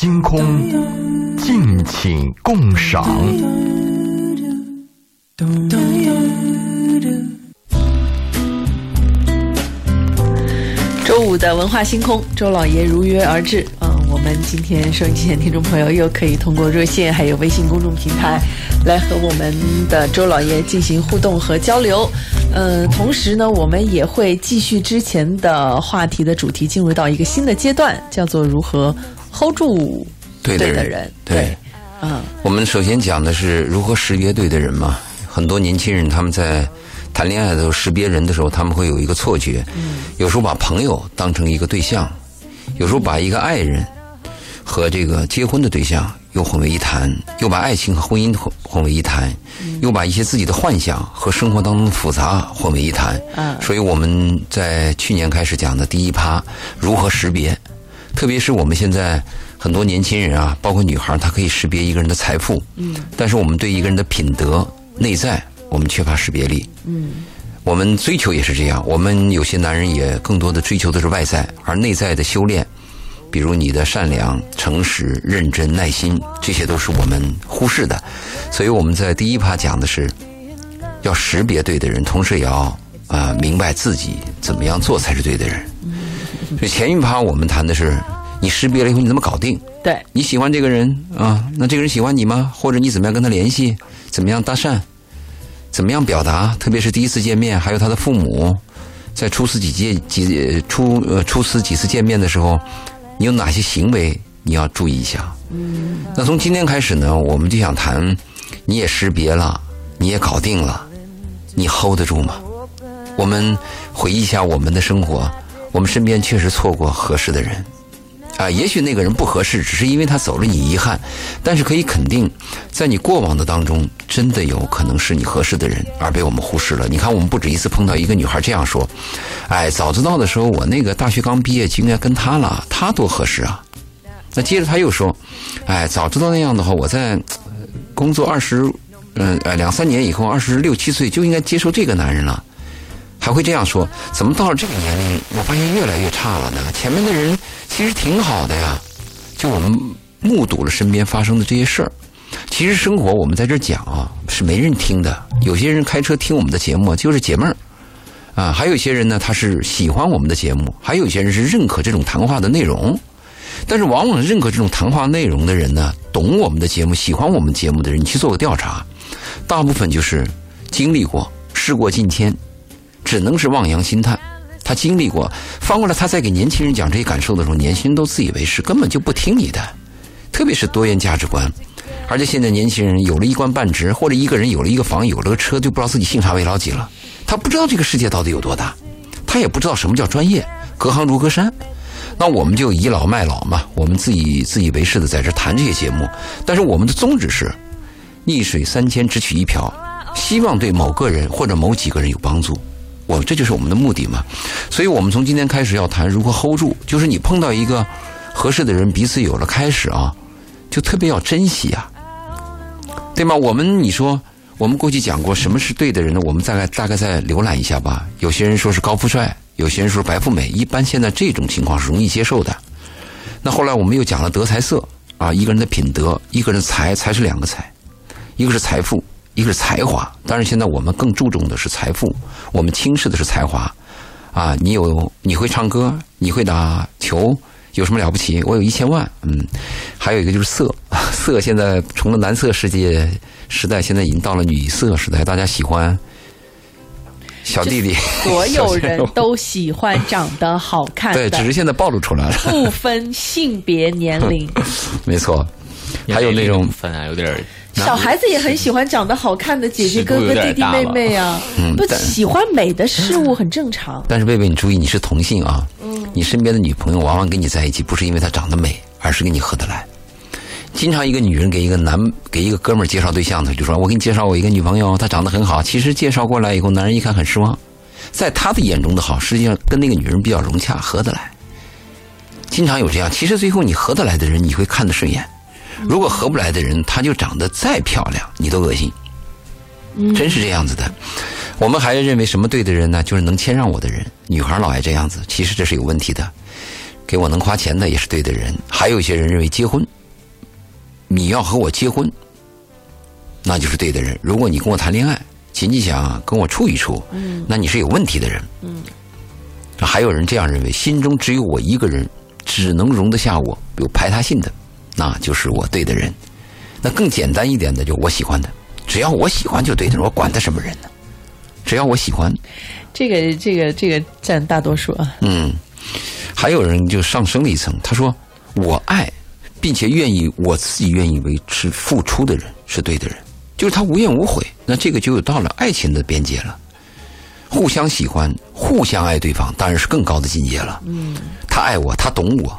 星空，敬请共赏。周五的文化星空，周老爷如约而至。嗯，我们今天收音机前听众朋友又可以通过热线还有微信公众平台来和我们的周老爷进行互动和交流。嗯，同时呢，我们也会继续之前的话题的主题，进入到一个新的阶段，叫做如何 hold 住对的的人。对，嗯，我们首先讲的是如何识别对的人嘛。很多年轻人他们在谈恋爱的时候识别人的时候，他们会有一个错觉，有时候把朋友当成一个对象，有时候把一个爱人和这个结婚的对象又混为一谈，又把爱情和婚姻混混为一谈，又把一些自己的幻想和生活当中的复杂混为一谈。嗯所以我们在去年开始讲的第一趴如何识别，特别是我们现在很多年轻人啊，包括女孩，她可以识别一个人的财富，嗯，但是我们对一个人的品德、内在，我们缺乏识别力，嗯，我们追求也是这样，我们有些男人也更多的追求的是外在，而内在的修炼，比如你的善良、诚实、认真、耐心，这些都是我们忽视的，所以我们在第一趴讲的是要识别对的人，同时也要啊、呃明白自己怎么样做才是对的人。所以前一趴我们谈的是你识别了以后你怎么搞定？对，你喜欢这个人啊，那这个人喜欢你吗？或者你怎么样跟他联系？怎么样搭讪？怎么样表达？特别是第一次见面，还有他的父母，在初次几届几初呃初次几次见面的时候，你有哪些行为你要注意一下？嗯，那从今天开始呢，我们就想谈，你也识别了，你也搞定了，你 hold 得住吗？我们回忆一下我们的生活，我们身边确实错过合适的人。啊，也许那个人不合适，只是因为他走了，你遗憾。但是可以肯定，在你过往的当中，真的有可能是你合适的人，而被我们忽视了。你看，我们不止一次碰到一个女孩这样说：“哎，早知道的时候，我那个大学刚毕业就应该跟他了，他多合适啊。”那接着他又说：“哎，早知道那样的话，我在工作二十，嗯呃两三年以后，二十六七岁就应该接受这个男人了。”还会这样说：“怎么到了这个年龄，我发现越来越差了呢？前面的人其实挺好的呀。”就我们目睹了身边发生的这些事儿。其实生活我们在这讲啊，是没人听的。有些人开车听我们的节目就是解闷儿啊，还有些人呢，他是喜欢我们的节目，还有些人是认可这种谈话的内容。但是往往认可这种谈话内容的人呢，懂我们的节目、喜欢我们节目的人，去做个调查，大部分就是经历过、事过境迁。只能是望洋兴叹。他经历过，翻过来他在给年轻人讲这些感受的时候，年轻人都自以为是，根本就不听你的。特别是多元价值观，而且现在年轻人有了一官半职，或者一个人有了一个房，有了个车，就不知道自己姓啥为老几了。他不知道这个世界到底有多大，他也不知道什么叫专业，隔行如隔山。那我们就倚老卖老嘛，我们自己自以为是的在这谈这些节目，但是我们的宗旨是逆水三千，只取一瓢，希望对某个人或者某几个人有帮助。我这就是我们的目的嘛，所以我们从今天开始要谈如何 hold 住，就是你碰到一个合适的人，彼此有了开始啊，就特别要珍惜啊，对吗？我们你说我们过去讲过什么是对的人呢？我们大概大概再浏览一下吧。有些人说是高富帅，有些人说白富美，一般现在这种情况是容易接受的。那后来我们又讲了德才色啊，一个人的品德，一个人的才，才是两个才，一个是财富。一个是才华，当然现在我们更注重的是财富，我们轻视的是才华。啊，你有你会唱歌，你会打球，有什么了不起？我有一千万，嗯，还有一个就是色，色现在从了男色世界时代，现在已经到了女色时代，大家喜欢小弟弟，所有人都喜欢长得好看的，对，只是现在暴露出来了，不分性别年龄，没错，还有那种分啊，有点儿。小孩子也很喜欢长得好看的姐姐、哥哥、弟弟、妹妹啊，不喜欢美的事物很正常。但是贝贝，你注意，你是同性啊，嗯你身边的女朋友往往跟你在一起，不是因为她长得美，而是跟你合得来。经常一个女人给一个男给一个哥们儿介绍对象的，就说：“我给你介绍我一个女朋友，她长得很好。”其实介绍过来以后，男人一看很失望，在他的眼中的好，实际上跟那个女人比较融洽，合得来。经常有这样，其实最后你合得来的人，你会看得顺眼。如果合不来的人，她就长得再漂亮，你都恶心，真是这样子的。我们还认为什么对的人呢？就是能谦让我的人。女孩老爱这样子，其实这是有问题的。给我能花钱的也是对的人。还有一些人认为结婚，你要和我结婚，那就是对的人。如果你跟我谈恋爱，仅仅想跟我处一处，嗯，那你是有问题的人。嗯，还有人这样认为，心中只有我一个人，只能容得下我有排他性的，那就是我对的人。那更简单一点的，就我喜欢的，只要我喜欢就对的人，我管他什么人呢？只要我喜欢，这个这个这个占大多数啊。嗯，还有人就上升了一层，他说我爱，并且愿意我自己愿意为之付出的人是对的人，就是他无怨无悔，那这个就有到了爱情的边界了。互相喜欢，互相爱对方，当然是更高的境界了。嗯，他爱我，他懂我，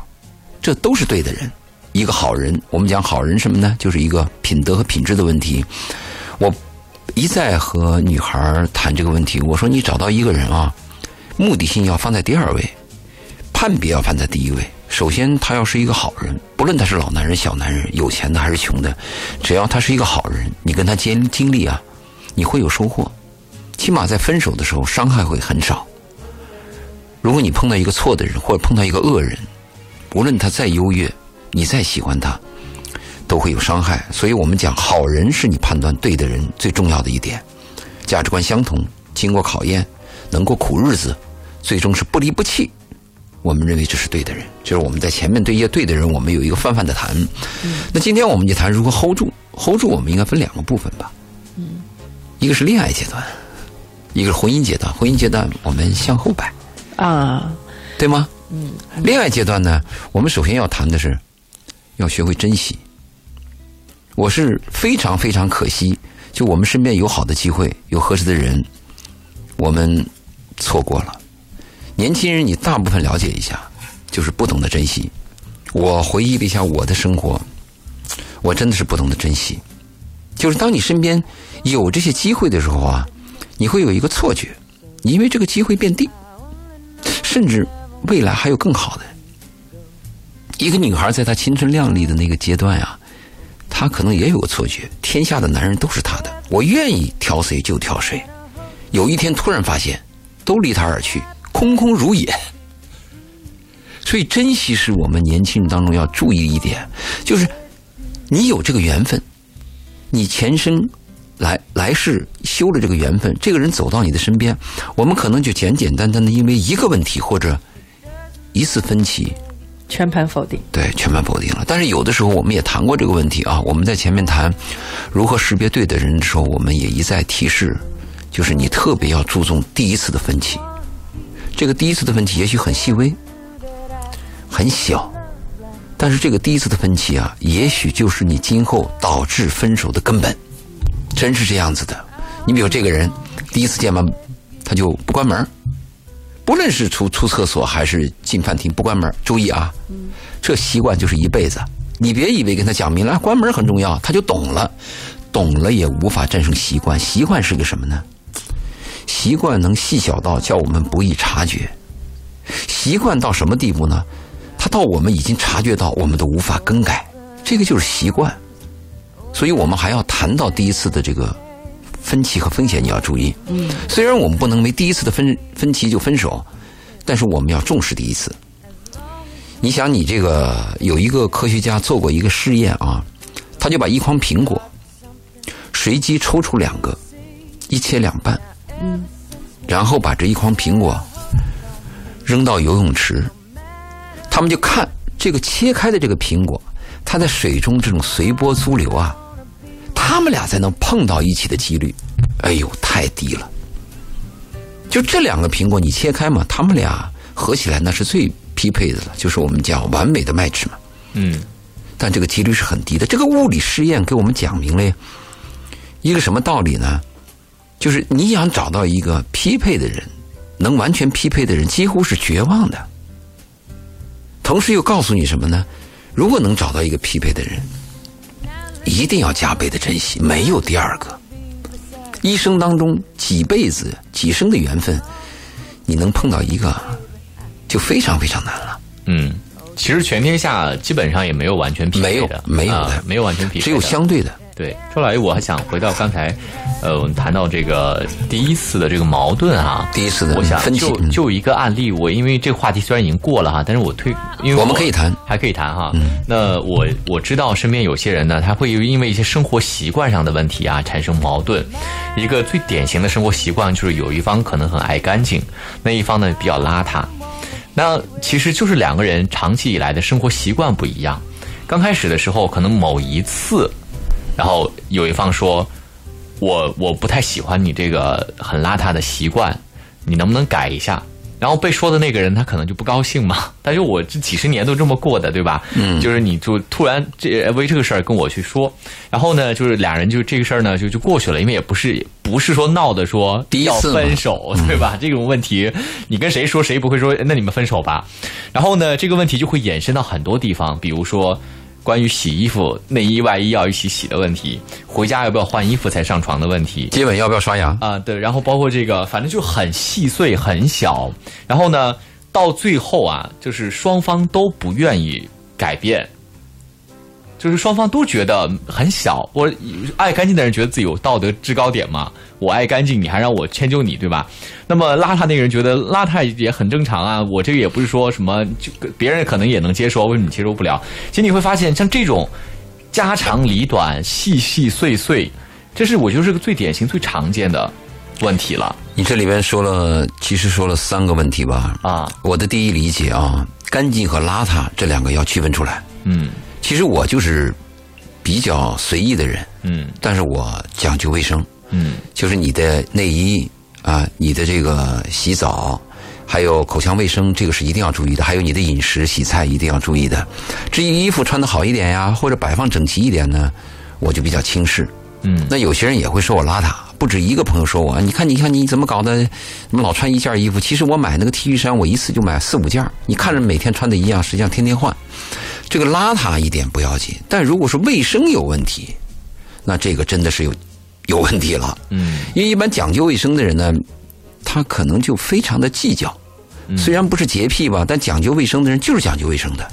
这都是对的人。一个好人，我们讲好人什么呢？就是一个品德和品质的问题。我一再和女孩谈这个问题，我说你找到一个人啊，目的性要放在第二位，判别要放在第一位。首先，他要是一个好人，不论他是老男人、小男人，有钱的还是穷的，只要他是一个好人，你跟他经经历啊，你会有收获。起码在分手的时候，伤害会很少。如果你碰到一个错的人，或者碰到一个恶人，无论他再优越。你再喜欢他，都会有伤害。所以我们讲，好人是你判断对的人最重要的一点。价值观相同，经过考验，能过苦日子，最终是不离不弃。我们认为这是对的人，就是我们在前面对一些对的人，我们有一个泛泛的谈。那今天我们就谈如何 hold 住，hold 住我们应该分两个部分吧。嗯，一个是恋爱阶段，一个是婚姻阶段。婚姻阶段我们向后摆啊，对吗？嗯，恋爱阶段呢，我们首先要谈的是。要学会珍惜。我是非常非常可惜，就我们身边有好的机会，有合适的人，我们错过了。年轻人，你大部分了解一下，就是不懂得珍惜。我回忆了一下我的生活，我真的是不懂得珍惜。就是当你身边有这些机会的时候啊，你会有一个错觉，因为这个机会变低，甚至未来还有更好的。一个女孩在她青春靓丽的那个阶段啊，她可能也有个错觉：天下的男人都是她的，我愿意挑谁就挑谁。有一天突然发现，都离她而去，空空如也。所以，珍惜是我们年轻人当中要注意一点，就是你有这个缘分，你前生来来世修了这个缘分，这个人走到你的身边，我们可能就简简单单的因为一个问题或者一次分歧。全盘否定，对，全盘否定了。但是有的时候我们也谈过这个问题啊。我们在前面谈如何识别对的人的时候，我们也一再提示，就是你特别要注重第一次的分歧。这个第一次的分歧也许很细微、很小，但是这个第一次的分歧啊，也许就是你今后导致分手的根本。真是这样子的。你比如这个人第一次见完，他就不关门。无论是出出厕所还是进饭厅不关门，注意啊，这习惯就是一辈子。你别以为跟他讲明了关门很重要，他就懂了，懂了也无法战胜习惯。习惯是个什么呢？习惯能细小到叫我们不易察觉。习惯到什么地步呢？他到我们已经察觉到，我们都无法更改。这个就是习惯。所以我们还要谈到第一次的这个。分歧和风险你要注意。嗯，虽然我们不能为第一次的分分歧就分手，但是我们要重视第一次。你想，你这个有一个科学家做过一个试验啊，他就把一筐苹果随机抽出两个，一切两半，嗯，然后把这一筐苹果扔到游泳池，他们就看这个切开的这个苹果，它在水中这种随波逐流啊。他们俩才能碰到一起的几率，哎呦，太低了。就这两个苹果，你切开嘛，他们俩合起来那是最匹配的了，就是我们讲完美的 match 嘛。嗯。但这个几率是很低的。这个物理试验给我们讲明了一个什么道理呢？就是你想找到一个匹配的人，能完全匹配的人，几乎是绝望的。同时又告诉你什么呢？如果能找到一个匹配的人。一定要加倍的珍惜，没有第二个。一生当中几辈子、几生的缘分，你能碰到一个，就非常非常难了。嗯，其实全天下基本上也没有完全匹配的，没有，没有的，没有完全匹配，只有相对的。对，周老爷，我还想回到刚才，呃，我们谈到这个第一次的这个矛盾啊，第一次的我想就就一个案例，我因为这个话题虽然已经过了哈，但是我推，因为我们可以谈，还可以谈哈。嗯那我我知道身边有些人呢，他会因为一些生活习惯上的问题啊产生矛盾。一个最典型的生活习惯就是有一方可能很爱干净，那一方呢比较邋遢。那其实就是两个人长期以来的生活习惯不一样。刚开始的时候，可能某一次，然后有一方说：“我我不太喜欢你这个很邋遢的习惯，你能不能改一下？”然后被说的那个人他可能就不高兴嘛，但是我这几十年都这么过的，对吧？嗯，就是你就突然这为这个事儿跟我去说，然后呢，就是俩人就这个事儿呢就就过去了，因为也不是不是说闹的说要分手，对吧？这种问题你跟谁说谁不会说那你们分手吧？然后呢，这个问题就会延伸到很多地方，比如说。关于洗衣服、内衣、外衣要一起洗的问题，回家要不要换衣服才上床的问题，接吻要不要刷牙？啊，对，然后包括这个，反正就很细碎、很小，然后呢，到最后啊，就是双方都不愿意改变，就是双方都觉得很小。我爱干净的人觉得自己有道德制高点嘛，我爱干净，你还让我迁就你，对吧？那么邋遢那个人觉得邋遢也很正常啊，我这个也不是说什么，就别人可能也能接受，为什么你接受不了？其实你会发现，像这种家长里短、细细碎碎，这是我觉得是个最典型、最常见的问题了你这里边说了，其实说了三个问题吧。啊。我的第一理解啊，干净和邋遢这两个要区分出来。嗯其实我就是比较随意的人，嗯但是我讲究卫生，嗯就是你的内衣啊，你的这个洗澡，还有口腔卫生，这个是一定要注意的。还有你的饮食洗菜一定要注意的。至于衣服穿的好一点呀，或者摆放整齐一点呢，我就比较轻视。嗯那有些人也会说我邋遢，不止一个朋友说我，你看，你看你怎么搞的，怎么老穿一件衣服？其实我买那个 T 恤衫，我一次就买四五件，你看着每天穿的一样，实际上天天换。这个邋遢一点不要紧，但如果是卫生有问题，那这个真的是有有问题了。嗯因为一般讲究卫生的人呢，他可能就非常的计较，虽然不是洁癖吧，但讲究卫生的人就是讲究卫生的。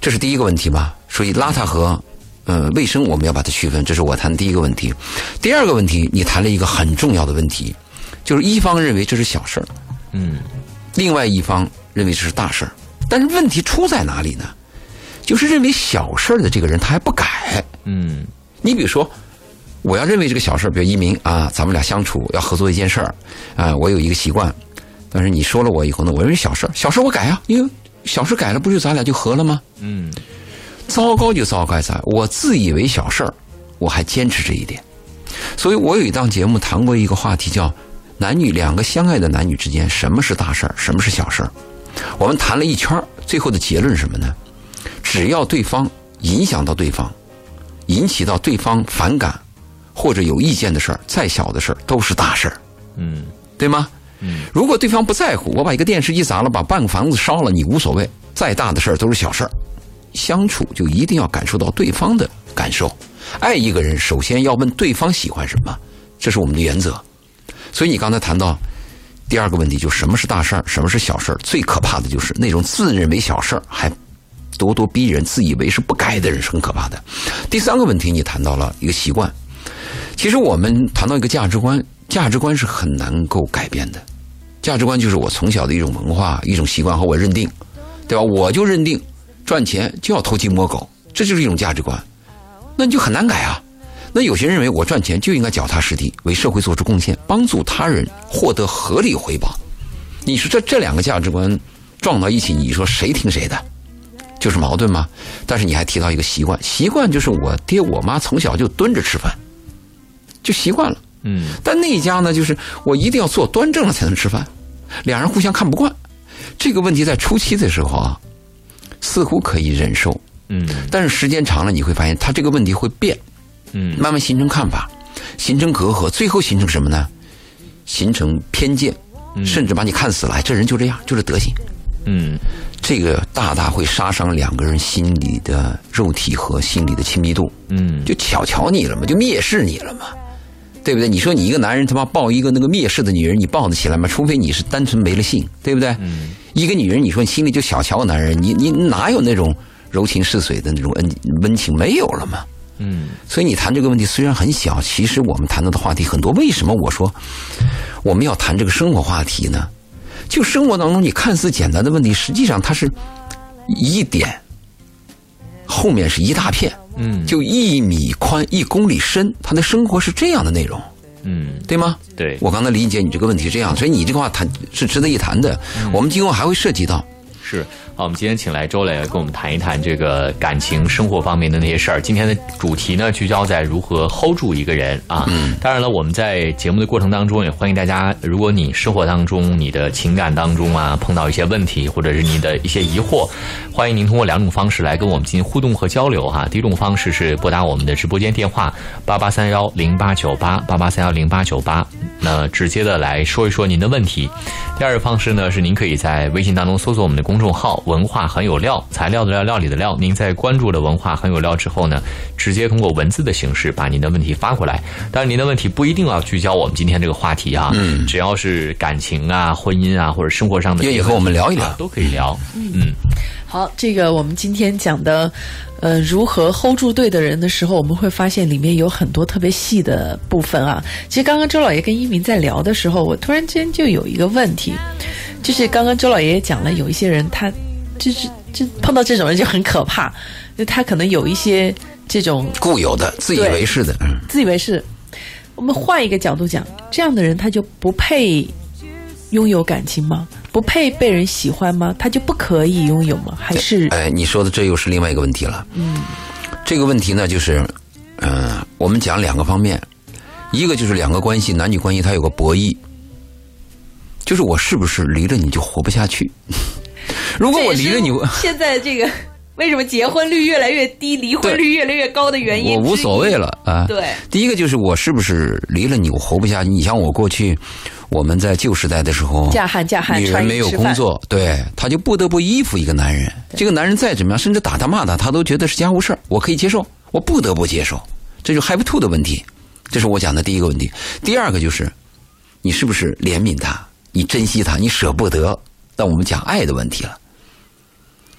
这是第一个问题吧。所以邋遢和呃卫生我们要把它区分，这是我谈的第一个问题。第二个问题，你谈了一个很重要的问题，就是一方认为这是小事儿，嗯另外一方认为这是大事儿。但是问题出在哪里呢？就是认为小事儿的这个人他还不改。嗯你比如说，我要认为这个小事儿，比如一鸣啊，咱们俩相处要合作一件事儿啊，我有一个习惯，但是你说了我以后呢，我认为小事儿，小事儿我改啊，因为小事改了，不就咱俩就和了吗？嗯糟糕就糟糕在我自以为小事儿，我还坚持这一点。所以我有一档节目谈过一个话题，叫男女两个相爱的男女之间，什么是大事儿，什么是小事儿。我们谈了一圈儿，最后的结论是什么呢？只要对方影响到对方，引起到对方反感或者有意见的事儿，再小的事儿都是大事儿，嗯对吗？嗯如果对方不在乎，我把一个电视机砸了，把半个房子烧了，你无所谓，再大的事儿都是小事儿。相处就一定要感受到对方的感受。爱一个人，首先要问对方喜欢什么，这是我们的原则。所以你刚才谈到第二个问题，就什么是大事儿，什么是小事儿？最可怕的就是那种自认为小事儿还咄咄逼人、自以为是不该的人是很可怕的。第三个问题，你谈到了一个习惯。其实我们谈到一个价值观，价值观是很难够改变的。价值观就是我从小的一种文化、一种习惯和我认定，对吧？我就认定赚钱就要偷鸡摸狗，这就是一种价值观，那你就很难改啊。那有些人认为我赚钱就应该脚踏实地，为社会做出贡献，帮助他人获得合理回报。你说这这两个价值观撞到一起，你说谁听谁的？就是矛盾吗？但是你还提到一个习惯，习惯就是我爹我妈从小就蹲着吃饭，就习惯了。嗯但那一家呢，就是我一定要坐端正了才能吃饭，两人互相看不惯。这个问题在初期的时候啊，似乎可以忍受，嗯但是时间长了，你会发现他这个问题会变，嗯慢慢形成看法，形成隔阂，最后形成什么呢？形成偏见，甚至把你看死了。哎，这人就这样，就这德行。嗯这个大大会杀伤两个人心里的肉体和心理的亲密度。嗯就小瞧你了嘛，就蔑视你了嘛，对不对？你说你一个男人他妈抱一个那个蔑视的女人，你抱得起来吗？除非你是单纯没了性，对不对？嗯一个女人，你说你心里就小瞧男人，你你哪有那种柔情似水的那种恩温情？没有了嘛。嗯所以你谈这个问题虽然很小，其实我们谈到的话题很多。为什么我说我们要谈这个生活话题呢？就生活当中你看似简单的问题，实际上它是一点，后面是一大片，嗯就一米宽一公里深，他的生活是这样的内容，嗯，对吗？对，我刚才理解你这个问题是这样，所以你这个话谈是值得一谈的。我们今后还会涉及到。是好，我们今天请来周磊跟我们谈一谈这个感情生活方面的那些事儿。今天的主题呢，聚焦在如何 hold 住一个人啊。嗯当然了，我们在节目的过程当中，也欢迎大家，如果你生活当中、你的情感当中啊，碰到一些问题，或者是你的一些疑惑，欢迎您通过两种方式来跟我们进行互动和交流哈。第一种方式是拨打我们的直播间电话八八三幺零八九八八八三幺零八九八，那直接的来说一说您的问题。第二个方式呢，是您可以在微信当中搜索我们的公众号“文化很有料”，材料的料，料理的料。您在关注了“文化很有料”之后呢，直接通过文字的形式把您的问题发过来。当然，您的问题不一定要聚焦我们今天这个话题啊，嗯，只要是感情啊、婚姻啊或者生活上的愿意和我们聊一聊啊都可以聊。嗯，好，这个我们今天讲的，呃，如何 hold 住对的人的时候，我们会发现里面有很多特别细的部分啊。其实刚刚周老爷跟一鸣在聊的时候，我突然间就有一个问题，就是刚刚周老爷也讲了，有一些人他就是就碰到这种人就很可怕，就他可能有一些这种固有的、自以为是的，嗯，自以为是。我们换一个角度讲，这样的人他就不配拥有感情吗？不配被人喜欢吗？他就不可以拥有吗？还是哎，你说的这又是另外一个问题了。嗯，这个问题呢，就是，嗯、我们讲两个方面，一个就是两个关系，男女关系它有个博弈，就是我是不是离了你就活不下去？如果我离了你，现在这个 为什么结婚率越来越低，离婚率越来越高的原因？我无所谓。了啊。对，第一个就是我是不是离了你我活不下去？你像我过去，我们在旧时代的时候，嫁汉嫁汉女人没有工作，对，她就不得不依附一个男人。这个男人再怎么样，甚至打他骂他，他都觉得是家务事儿，我可以接受，我不得不接受，这就 have to 的问题。这是我讲的第一个问题。第二个就是，你是不是怜悯他，你珍惜他，你舍不得？那我们讲爱的问题了，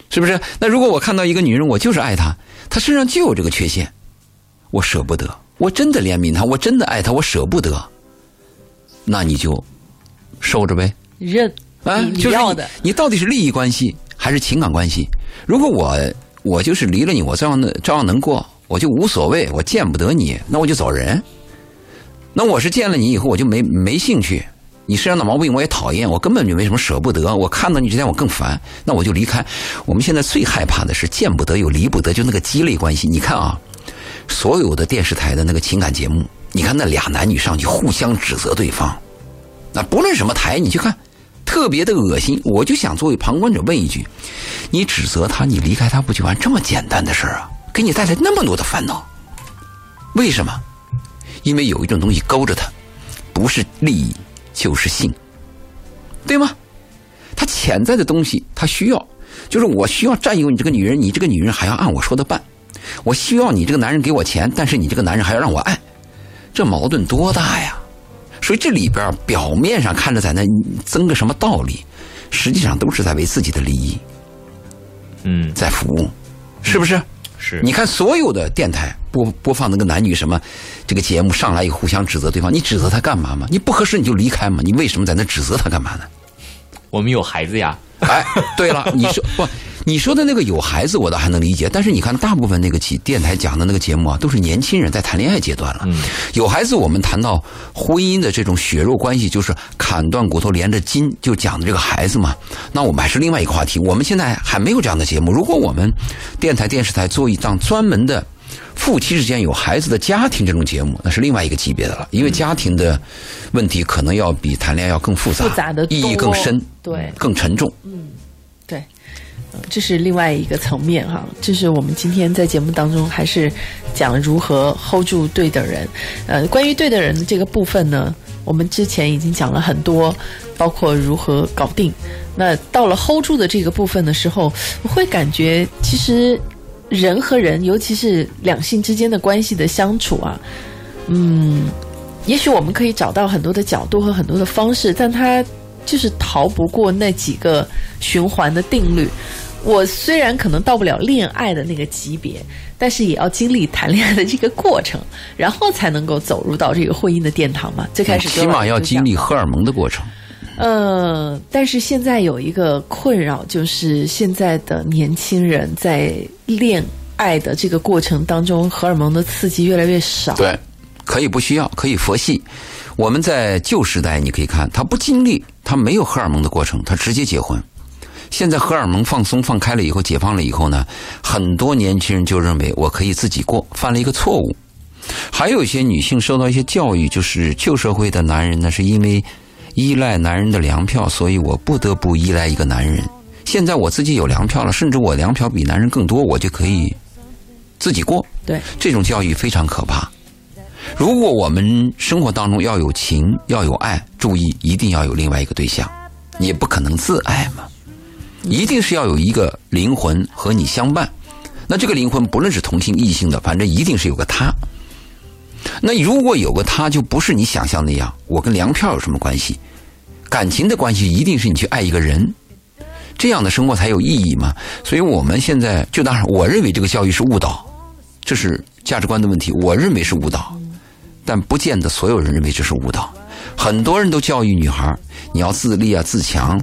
是不是？那如果我看到一个女人，我就是爱她，她身上就有这个缺陷，我舍不得，我真的怜悯她，我真的爱她，我舍不得，那你就受着呗。认啊，就是你要的，你到底是利益关系还是情感关系？如果我我就是离了你，我照样能照样能过，我就无所谓，我见不得你，那我就走人。那我是见了你以后，我就没没兴趣，你身上的毛病我也讨厌，我根本就没什么舍不得。我看到你之前我更烦，那我就离开。我们现在最害怕的是见不得又离不得，就那个鸡肋关系。你看啊，所有的电视台的那个情感节目，你看那俩男女上去互相指责对方，那不论什么台，你去看，特别的恶心。我就想作为旁观者问一句：你指责他，你离开他不就完这么简单的事儿啊？给你带来那么多的烦恼，为什么？因为有一种东西勾着他，不是利益就是性，对吗？他潜在的东西，他需要，就是我需要占有你这个女人，你这个女人还要按我说的办。我需要你这个男人给我钱，但是你这个男人还要让我爱，这矛盾多大呀？所以这里边表面上看着在那争个什么道理，实际上都是在为自己的利益嗯，在服务，是不是？是你看所有的电台播播放那个男女什么这个节目上来以后互相指责对方，你指责他干嘛嘛？你不合适你就离开嘛？你为什么在那指责他干嘛呢？我们有孩子呀，哎，对了，你说不？你说的那个有孩子，我倒还能理解。但是你看，大部分那个起电台讲的那个节目啊，都是年轻人在谈恋爱阶段了。有孩子，我们谈到婚姻的这种血肉关系，就是砍断骨头连着筋，就讲的这个孩子嘛。那我们还是另外一个话题。我们现在还没有这样的节目。如果我们电台、电视台做一档专门的夫妻之间有孩子的家庭这种节目，那是另外一个级别的了。因为家庭的问题可能要比谈恋爱要更复杂，意义更深，对更沉重。嗯对，呃这是另外一个层面哈。这是我们今天在节目当中还是讲如何 hold 住对的人。呃，关于对的人的这个部分呢，我们之前已经讲了很多，包括如何搞定。那到了 hold 住的这个部分的时候，我会感觉其实人和人，尤其是两性之间的关系的相处啊，嗯，也许我们可以找到很多的角度和很多的方式，但它就是逃不过那几个循环的定律。我虽然可能到不了恋爱的那个级别，但是也要经历谈恋爱的这个过程，然后才能够走入到这个婚姻的殿堂嘛。最开始起码要经历荷尔蒙的过程。呃，但是现在有一个困扰，就是现在的年轻人在恋爱的这个过程当中，荷尔蒙的刺激越来越少。对，可以不需要，可以佛系。我们在旧时代，你可以看他不经历，他没有荷尔蒙的过程，他直接结婚。现在荷尔蒙放松放开了以后，解放了以后呢，很多年轻人就认为我可以自己过，犯了一个错误。还有一些女性受到一些教育，就是旧社会的男人呢，是因为依赖男人的粮票，所以我不得不依赖一个男人。现在我自己有粮票了，甚至我粮票比男人更多，我就可以自己过。对，这种教育非常可怕。如果我们生活当中要有情，要有爱，注意一定要有另外一个对象，你也不可能自爱嘛，一定是要有一个灵魂和你相伴。那这个灵魂不论是同性异性的，反正一定是有个他。那如果有个他，就不是你想象那样。我跟粮票有什么关系？感情的关系一定是你去爱一个人，这样的生活才有意义嘛。所以我们现在就当然，我认为这个教育是误导，这是价值观的问题。我认为是误导。但不见得所有人认为这是误导，很多人都教育女孩你要自立啊自强。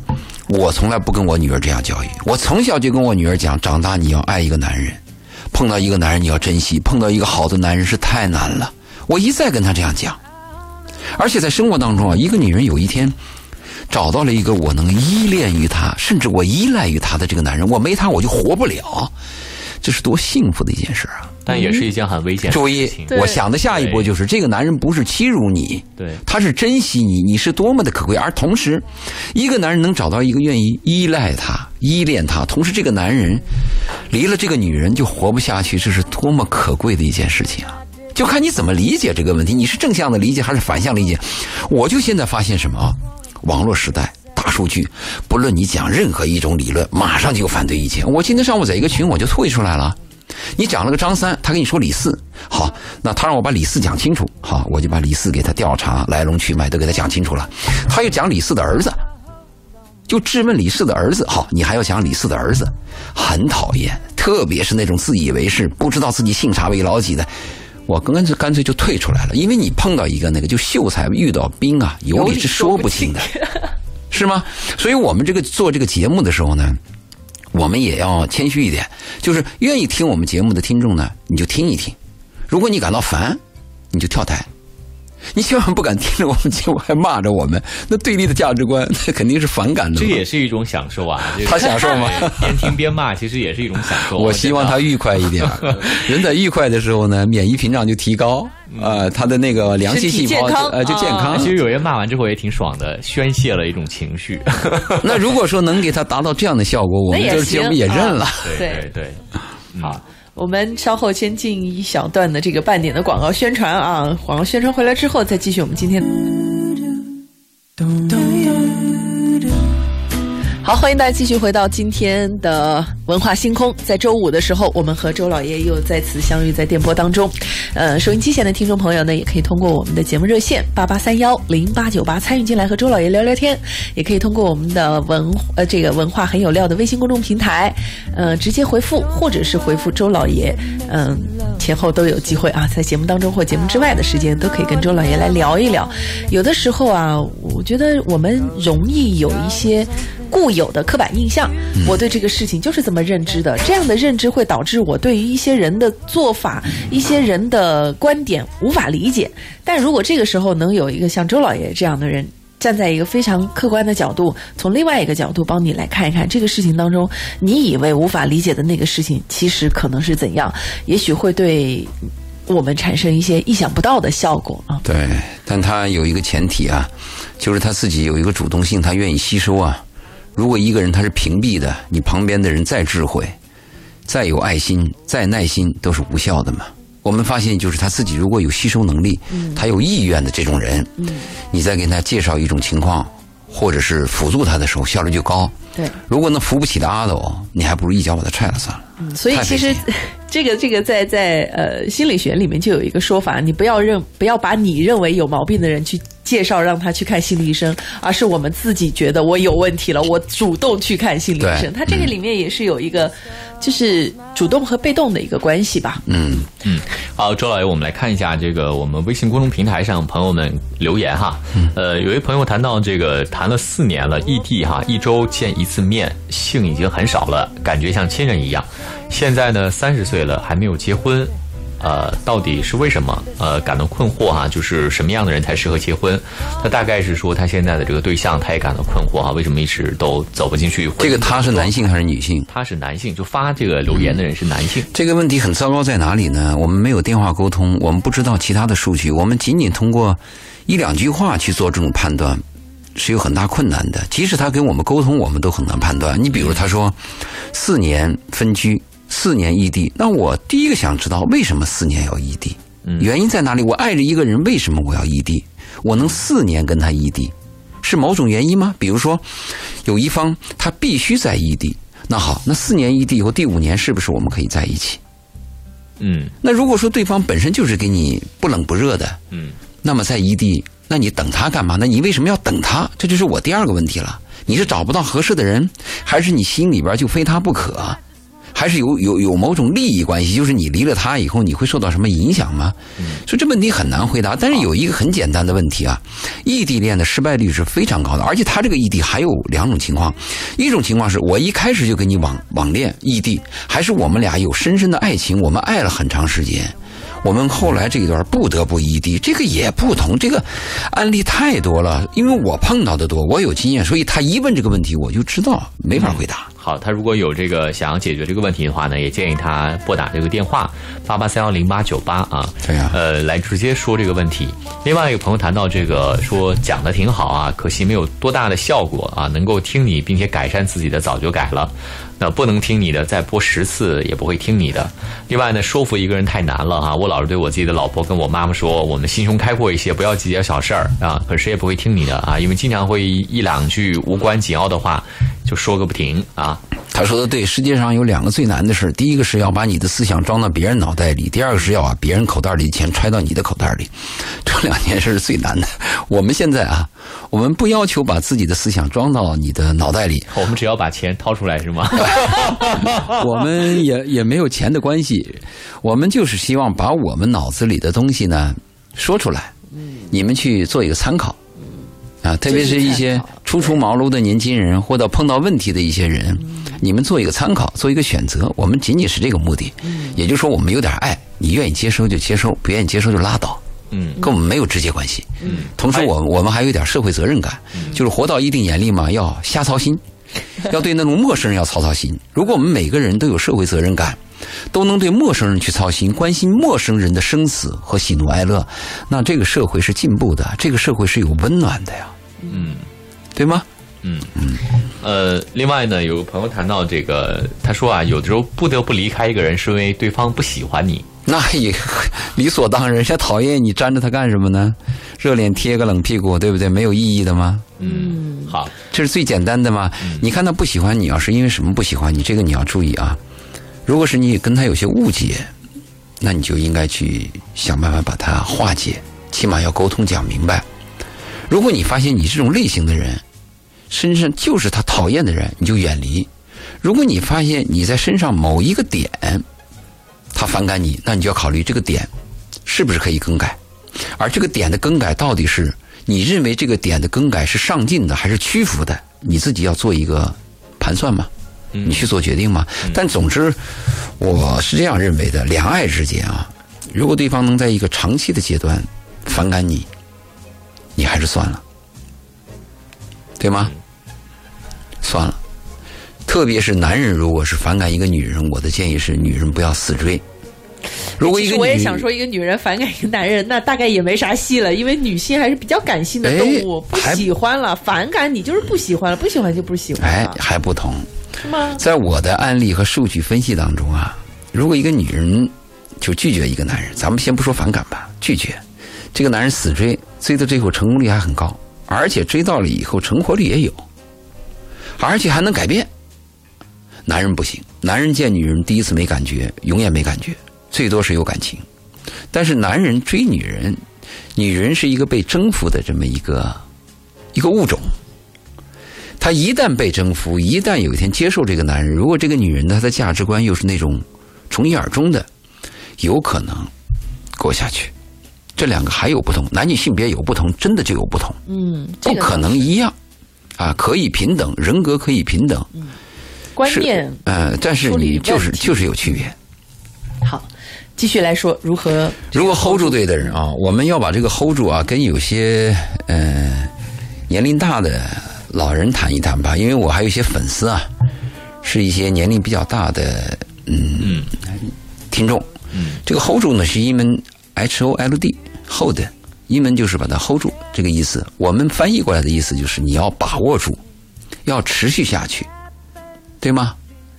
我从来不跟我女儿这样教育，我从小就跟我女儿讲，长大你要爱一个男人，碰到一个男人你要珍惜，碰到一个好的男人是太难了。我一再跟他这样讲，而且在生活当中啊，一个女人有一天找到了一个我能依恋于他，甚至我依赖于他的这个男人，我没他我就活不了，这是多幸福的一件事啊！但也是一件很危险的事情注意。，我想的下一步就是，这个男人不是欺辱你，对他是珍惜你，你是多么的可贵。而同时，一个男人能找到一个愿意依赖他、依恋他，同时这个男人离了这个女人就活不下去，这是多么可贵的一件事情啊！就看你怎么理解这个问题，你是正向的理解还是反向理解？我就现在发现什么啊？网络时代。大数据，不论你讲任何一种理论，马上就有反对意见。我今天上午在一个群，我就退出来了。你讲了个张三，他跟你说李四，好，那他让我把李四讲清楚，好，我就把李四给他调查来龙去脉都给他讲清楚了。他又讲李四的儿子，就质问李四的儿子，好，你还要讲李四的儿子，很讨厌，特别是那种自以为是、不知道自己姓啥为老几的。我干脆干脆就退出来了，因为你碰到一个那个就秀才遇到兵啊，有理是说不清的，是吗？所以我们这个做这个节目的时候呢，我们也要谦虚一点，就是愿意听我们节目的听众呢，你就听一听；如果你感到烦，你就跳台。你千万不敢听着我们节目还骂着我们，那对立的价值观，那肯定是反感的这。也是一种享受啊！就 是他享受吗边听边骂，其实也是一种享受。我希望他愉快一点。人在愉快的时候呢，免疫屏障就提高，呃，他的那个良性细胞呃就健康啊。其实有人骂完之后也挺爽的，宣泄了一种情绪。那如果说能给他达到这样的效果，我们这个节目也认了。对对对对，好，我们稍后先进一小段的这个半点的广告宣传啊，广告宣传回来之后再继续我们今天。好，欢迎大家继续回到今天的文化星空。在周五的时候，我们和周老爷又再次相遇在电波当中。呃，收音机前的听众朋友呢，也可以通过我们的节目热线八八三幺零八九八参与进来和周老爷聊聊天，也可以通过我们的文呃这个文化很有料的微信公众平台，呃直接回复或者是回复周老爷，嗯、前后都有机会啊，在节目当中或节目之外的时间都可以跟周老爷来聊一聊。有的时候啊，我觉得我们容易有一些固有的刻板印象，我对这个事情就是这么认知的，这样的认知会导致我对于一些人的做法、一些人的观点无法理解。但如果这个时候能有一个像周老爷这样的人。站在一个非常客观的角度，从另外一个角度帮你来看一看这个事情当中，你以为无法理解的那个事情，其实可能是怎样，也许会对我们产生一些意想不到的效果啊。对，但他有一个前提啊，就是他自己有一个主动性，他愿意吸收啊。如果一个人他是屏蔽的，你旁边的人再智慧、再有爱心、再耐心，都是无效的嘛。我们发现，就是他自己如果有吸收能力，他有意愿的这种人，你再给他介绍一种情况，或者是辅助他的时候，效率就高。对，如果那扶不起的阿斗，你还不如一脚把他踹了算了。所以其实这个这个在在呃心理学里面就有一个说法，你不要认不要把你认为有毛病的人去介介绍让他去看心理医生，而是我们自己觉得我有问题了，我主动去看心理医生。他这个里面也是有一个，就是主动和被动的一个关系吧。嗯嗯，好，周老爷，我们来看一下这个我们微信公众平台上朋友们留言哈。呃，有一位朋友谈到这个谈了四年了，异地哈，一周见一次面，性已经很少了，感觉像亲人一样。现在呢，三十岁了还没有结婚，呃，到底是为什么？呃，感到困惑哈，就是什么样的人才适合结婚？他大概是说他现在的这个对象，他也感到困惑哈，为什么一直都走不进去？这个他是男性还是女性？他是男性，就发这个留言的人是男性。这个问题很糟糕在哪里呢？我们没有电话沟通，我们不知道其他的数据，我们仅仅通过一两句话去做这种判断，是有很大困难的。即使他跟我们沟通，我们都很难判断。你比如他说四年分居，四年异地，那我第一个想知道为什么四年要异地？原因在哪里？我爱着一个人，为什么我要异地？我能四年跟他异地，是某种原因吗？比如说，有一方他必须在异地，那好，那四年异地以后，第五年是不是我们可以在一起？嗯那如果说对方本身就是给你不冷不热的，嗯那么在异地，那你等他干嘛？那你为什么要等他？这就是我第二个问题了。你是找不到合适的人，还是你心里边就非他不可？还是有有有某种利益关系？就是你离了他以后，你会受到什么影响吗？所以这问题很难回答。但是有一个很简单的问题啊，异地恋的失败率是非常高的，而且他这个异地还有两种情况，一种情况是我一开始就跟你网网恋异地，还是我们俩有深深的爱情，我们爱了很长时间。我们后来这一段不得不异地，这个也不同，这个案例太多了，因为我碰到的多，我有经验，所以他一问这个问题，我就知道没法回答。好，他如果有这个想要解决这个问题的话呢，也建议他拨打这个电话八八三幺零八九八啊，对呀呃，来直接说这个问题。另外一个朋友谈到这个说讲的挺好啊，可惜没有多大的效果啊，能够听你并且改善自己的早就改了，那不能听你的再播十次也不会听你的。另外呢，说服一个人太难了啊，我老是对我自己的老婆跟我妈妈说，我们心胸开阔一些，不要计较小事儿啊，可谁也不会听你的啊，因为经常会一两句无关紧要的话就说个不停啊。他说的对，世界上有两个最难的事儿第一个是要把你的思想装到别人脑袋里，第二个是要把别人口袋里的钱揣到你的口袋里，这两件事是最难的。我们现在啊，我们不要求把自己的思想装到你的脑袋里，我们只要把钱掏出来是吗？我们也也没有钱的关系，我们就是希望把我们脑子里的东西呢说出来，你们去做一个参考。啊，特别是一些初出茅庐的年轻人，或者碰到问题的一些人，你们做一个参考，做一个选择。我们仅仅是这个目的，也就是说，我们有点爱，你愿意接收就接收，不愿意接收就拉倒。嗯跟我们没有直接关系。嗯，同时，我们我们还有一点社会责任感，就是活到一定年龄嘛，要瞎操心，要对那种陌生人要操操心。如果我们每个人都有社会责任感，都能对陌生人去操心，关心陌生人的生死和喜怒哀乐，那这个社会是进步的，这个社会是有温暖的呀，嗯对吗？嗯嗯，呃，另外呢，有个朋友谈到这个，他说啊，有的时候不得不离开一个人，是因为对方不喜欢你。那也 理所当然，人家讨厌你，粘着他干什么呢？热脸贴个冷屁股，对不对？没有意义的吗？嗯，好，这是最简单的嘛。你看他不喜欢你啊，是因为什么不喜欢你？这个你要注意啊。如果是你跟他有些误解，那你就应该去想办法把它化解，起码要沟通讲明白。如果你发现你这种类型的人身上就是他讨厌的人，你就远离。如果你发现你在身上某一个点他反感你，那你就要考虑这个点是不是可以更改，而这个点的更改到底是你认为这个点的更改是上进的还是屈服的，你自己要做一个盘算嘛，你去做决定嘛。但总之，我是这样认为的：两爱之间啊，如果对方能在一个长期的阶段反感你，你还是算了，对吗？特别是男人，如果是反感一个女人，我的建议是，女人不要死追。如果一个我也想说，一个女人反感一个男人，那大概也没啥戏了，因为女性还是比较感性的动物，不喜欢了，反感你就是不喜欢了，不喜欢就不喜欢哎，还不同。是吗？在我的案例和数据分析当中啊，如果一个女人就拒绝一个男人，咱们先不说反感吧，拒绝这个男人死追，追到最后成功率还很高，而且追到了以后成活率也有，而且还能改变。男人不行，男人见女人第一次没感觉，永远没感觉，最多是有感情。但是男人追女人，女人是一个被征服的这么一个一个物种。她一旦被征服，一旦有一天接受这个男人，如果这个女人呢，她的价值观又是那种从一而终的，有可能过下去。这两个还有不同，男女性别有不同，真的就有不同，嗯，这个不可能一样啊！可以平等，人格可以平等，是观念呃，但是你就是就是有区别。好。继续来说如何如果 hold 住对的人啊，我们要把这个 hold 住啊，跟有些呃年龄大的老人谈一谈吧，因为我还有一些粉丝啊，是一些年龄比较大的嗯听众。嗯，这个 hold 住呢是英文 H O L D hold，英文就是把它 hold 住这个意思。我们翻译过来的意思就是你要把握住，要持续下去，对吗？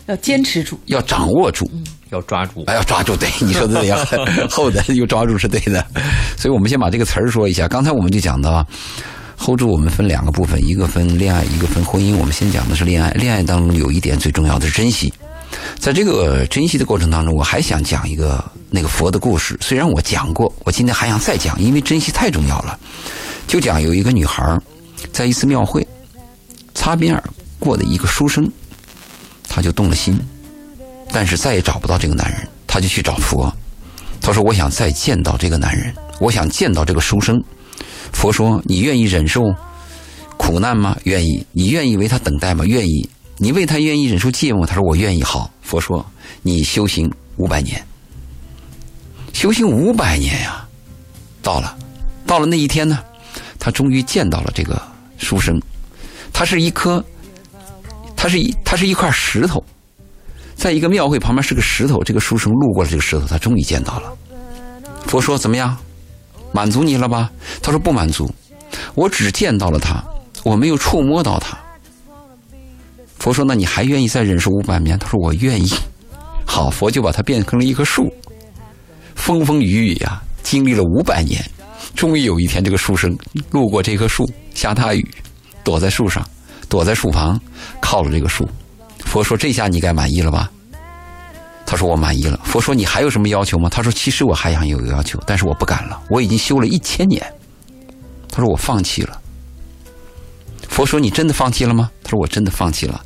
要坚持住？要掌握住。要抓住哎，要抓住，对 你说的对，要 后的又抓住是对的，所以我们先把这个词儿说一下。刚才我们就讲到啊，hold 住我们分两个部分，一个分恋爱，一个分婚姻。我们先讲的是恋爱，恋爱当中有一点最重要的是珍惜。在这个珍惜的过程当中，我还想讲一个那个佛的故事。虽然我讲过，我今天还想再讲，因为珍惜太重要了。就讲有一个女孩在一次庙会擦边而过的一个书生，她就动了心。但是再也找不到这个男人，他就去找佛。他说：“我想再见到这个男人，我想见到这个书生。”佛说：“你愿意忍受苦难吗？愿意。你愿意为他等待吗？愿意。你为他愿意忍受寂寞？他说：“我愿意。”好，佛说：“你修行五百年，修行五百年呀，到了，到了那一天呢，他终于见到了这个书生。他是一颗，他是一，他是一块石头。”在一个庙会旁边是个石头，这个书生路过了这个石头，他终于见到了。佛说：“怎么样，满足你了吧？”他说：“不满足，我只见到了他，我没有触摸到他。”佛说：“那你还愿意再忍受五百年？”他说：“我愿意。”好，佛就把它变成了一棵树，风风雨雨呀，经历了五百年，终于有一天，这个书生路过这棵树，下大雨，躲在树上，躲在树旁，靠了这个树。佛说：“这下你该满意了吧？”他说：“我满意了。”佛说：“你还有什么要求吗？”他说：“其实我还想有个要求，但是我不敢了。我已经修了一千年。”他说：“我放弃了。”佛说：“你真的放弃了吗？”他说：“我真的放弃了。”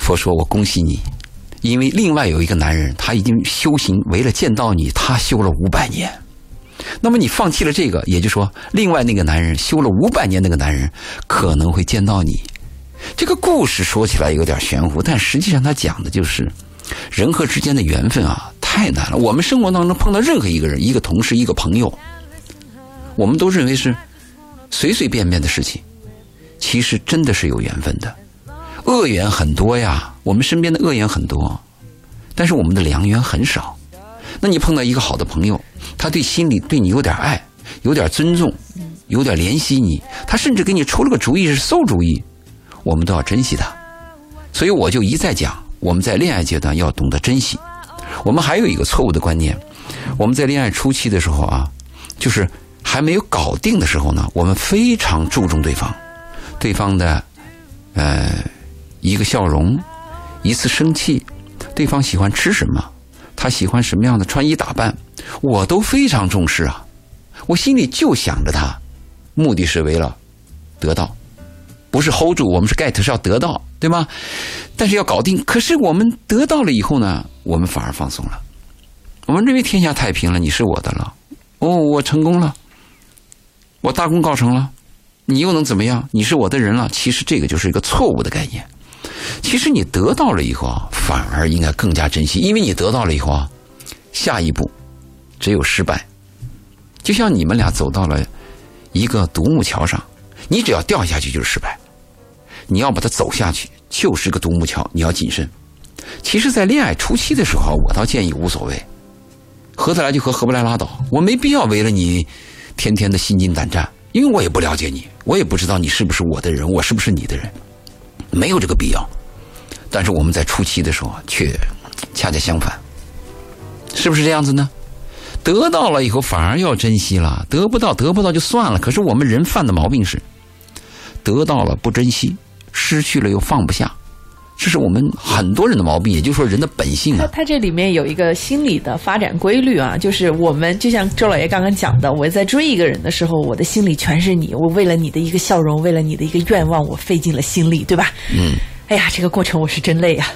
佛说：“我恭喜你，因为另外有一个男人，他已经修行，为了见到你，他修了五百年。那么你放弃了这个，也就是说，另外那个男人修了五百年，那个男人可能会见到你。”这个故事说起来有点玄乎，但实际上他讲的就是人和之间的缘分啊，太难了。我们生活当中碰到任何一个人、一个同事、一个朋友，我们都认为是随随便便的事情，其实真的是有缘分的。恶缘很多呀，我们身边的恶缘很多，但是我们的良缘很少。那你碰到一个好的朋友，他对心里对你有点爱，有点尊重，有点怜惜你，他甚至给你出了个主意是馊主意。我们都要珍惜它，所以我就一再讲，我们在恋爱阶段要懂得珍惜。我们还有一个错误的观念，我们在恋爱初期的时候啊，就是还没有搞定的时候呢，我们非常注重对方，对方的呃一个笑容，一次生气，对方喜欢吃什么，他喜欢什么样的穿衣打扮，我都非常重视啊。我心里就想着他，目的是为了得到。不是 hold 住，我们是 get 是要得到，对吗？但是要搞定。可是我们得到了以后呢，我们反而放松了。我们认为天下太平了，你是我的了。哦，我成功了，我大功告成了，你又能怎么样？你是我的人了。其实这个就是一个错误的概念。其实你得到了以后啊，反而应该更加珍惜，因为你得到了以后啊，下一步只有失败。就像你们俩走到了一个独木桥上，你只要掉下去就是失败。你要把它走下去，就是个独木桥，你要谨慎。其实，在恋爱初期的时候，我倒建议无所谓，合得来就合，合不来拉倒。我没必要为了你天天的心惊胆战，因为我也不了解你，我也不知道你是不是我的人，我是不是你的人，没有这个必要。但是我们在初期的时候，却恰恰相反，是不是这样子呢？得到了以后反而要珍惜了，得不到得不到就算了。可是我们人犯的毛病是，得到了不珍惜。失去了又放不下，这是我们很多人的毛病，也就是说人的本性啊。它这里面有一个心理的发展规律啊，就是我们就像周老爷刚刚讲的，我在追一个人的时候，我的心里全是你，我为了你的一个笑容，为了你的一个愿望，我费尽了心力，对吧？嗯。哎呀，这个过程我是真累啊！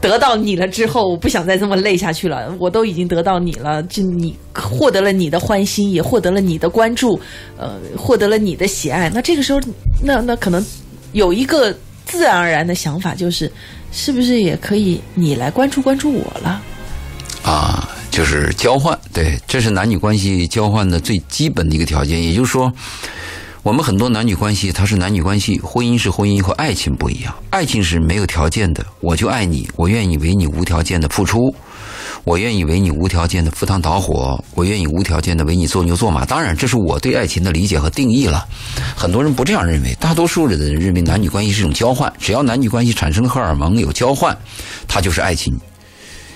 得到你了之后，我不想再这么累下去了。我都已经得到你了，就你获得了你的欢心，也获得了你的关注，呃，获得了你的喜爱。那这个时候，那那可能有一个自然而然的想法，就是是不是也可以你来关注关注我了？啊，就是交换，对，这是男女关系交换的最基本的一个条件。也就是说。我们很多男女关系，它是男女关系，婚姻是婚姻和爱情不一样。爱情是没有条件的，我就爱你，我愿意为你无条件的付出，我愿意为你无条件的赴汤蹈火，我愿意无条件的为你做牛做马。当然，这是我对爱情的理解和定义了。很多人不这样认为，大多数人的人认为男女关系是一种交换，只要男女关系产生荷尔蒙有交换，它就是爱情。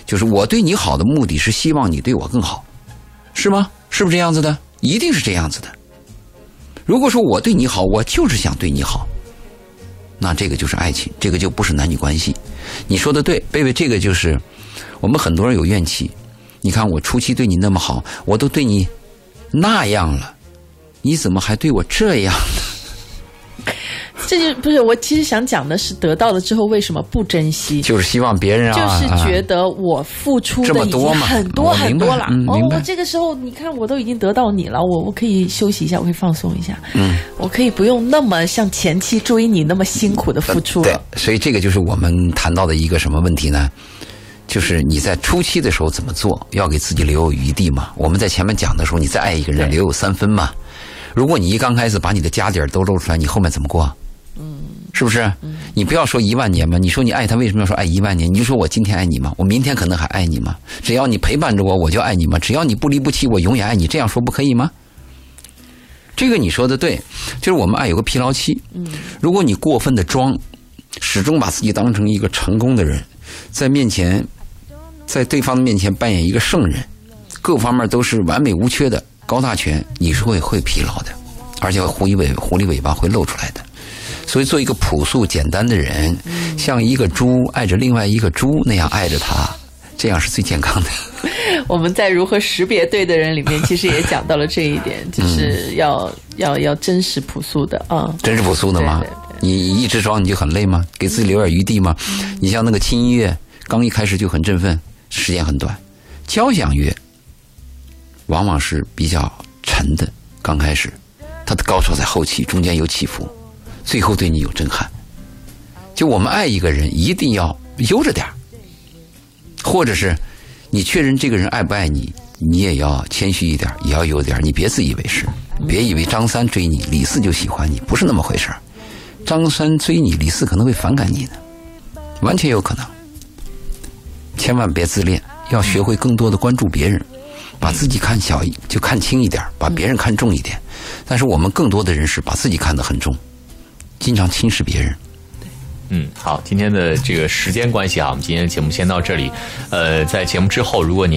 就是我对你好的目的是希望你对我更好，是吗？是不是这样子的？一定是这样子的。如果说我对你好，我就是想对你好，那这个就是爱情，这个就不是男女关系。你说的对，贝贝，这个就是我们很多人有怨气。你看我初期对你那么好，我都对你那样了，你怎么还对我这样呢？这就不是我其实想讲的是，得到了之后为什么不珍惜？就是希望别人啊，就是觉得我付出的已经很多很多了。哦，我这个时候你看，我都已经得到你了，我我可以休息一下，我可以放松一下。嗯，我可以不用那么像前期追你那么辛苦的付出了。对，所以这个就是我们谈到的一个什么问题呢？就是你在初期的时候怎么做，要给自己留有余地嘛。我们在前面讲的时候，你再爱一个人留有三分嘛。如果你一刚开始把你的家底儿都露出来，你后面怎么过？嗯，是不是？你不要说一万年嘛，你说你爱他，为什么要说爱一万年？你就说我今天爱你吗？我明天可能还爱你吗？只要你陪伴着我，我就爱你吗？只要你不离不弃，我永远爱你。这样说不可以吗？这个你说的对，就是我们爱有个疲劳期。嗯，如果你过分的装，始终把自己当成一个成功的人，在面前，在对方的面前扮演一个圣人，各方面都是完美无缺的高大全，你是会会疲劳的，而且狐狸尾狐狸尾巴会露出来的。所以，做一个朴素简单的人，像一个猪爱着另外一个猪那样爱着他，这样是最健康的。我们在如何识别对的人里面，其实也讲到了这一点，就是要要要真实朴素的啊，真实朴素的吗？你一直装你就很累吗？给自己留点余地吗？你像那个轻音乐，刚一开始就很振奋，时间很短；交响乐往往是比较沉的，刚开始，它的高潮在后期，中间有起伏。最后对你有震撼，就我们爱一个人一定要悠着点或者是你确认这个人爱不爱你，你也要谦虚一点，也要悠点你别自以为是，别以为张三追你，李四就喜欢你，不是那么回事儿张三追你，李四可能会反感你呢，完全有可能。千万别自恋，要学会更多的关注别人，把自己看小就看轻一点，把别人看重一点。但是我们更多的人是把自己看得很重。经常轻视别人，嗯，好，今天的这个时间关系啊，我们今天的节目先到这里。呃，在节目之后，如果您